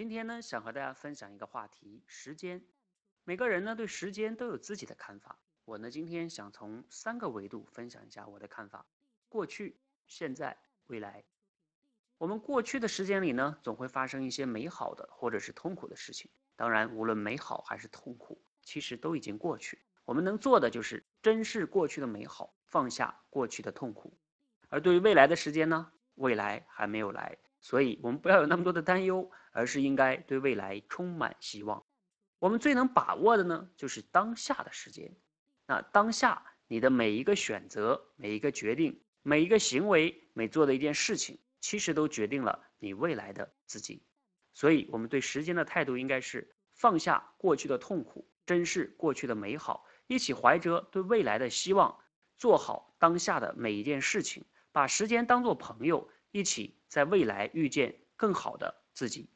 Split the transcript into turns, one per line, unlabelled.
今天呢，想和大家分享一个话题：时间。每个人呢，对时间都有自己的看法。我呢，今天想从三个维度分享一下我的看法：过去、现在、未来。我们过去的时间里呢，总会发生一些美好的或者是痛苦的事情。当然，无论美好还是痛苦，其实都已经过去。我们能做的就是珍视过去的美好，放下过去的痛苦。而对于未来的时间呢，未来还没有来。所以，我们不要有那么多的担忧，而是应该对未来充满希望。我们最能把握的呢，就是当下的时间。那当下你的每一个选择、每一个决定、每一个行为、每做的一件事情，其实都决定了你未来的自己。所以，我们对时间的态度应该是放下过去的痛苦，珍视过去的美好，一起怀着对未来的希望，做好当下的每一件事情，把时间当做朋友。一起在未来遇见更好的自己。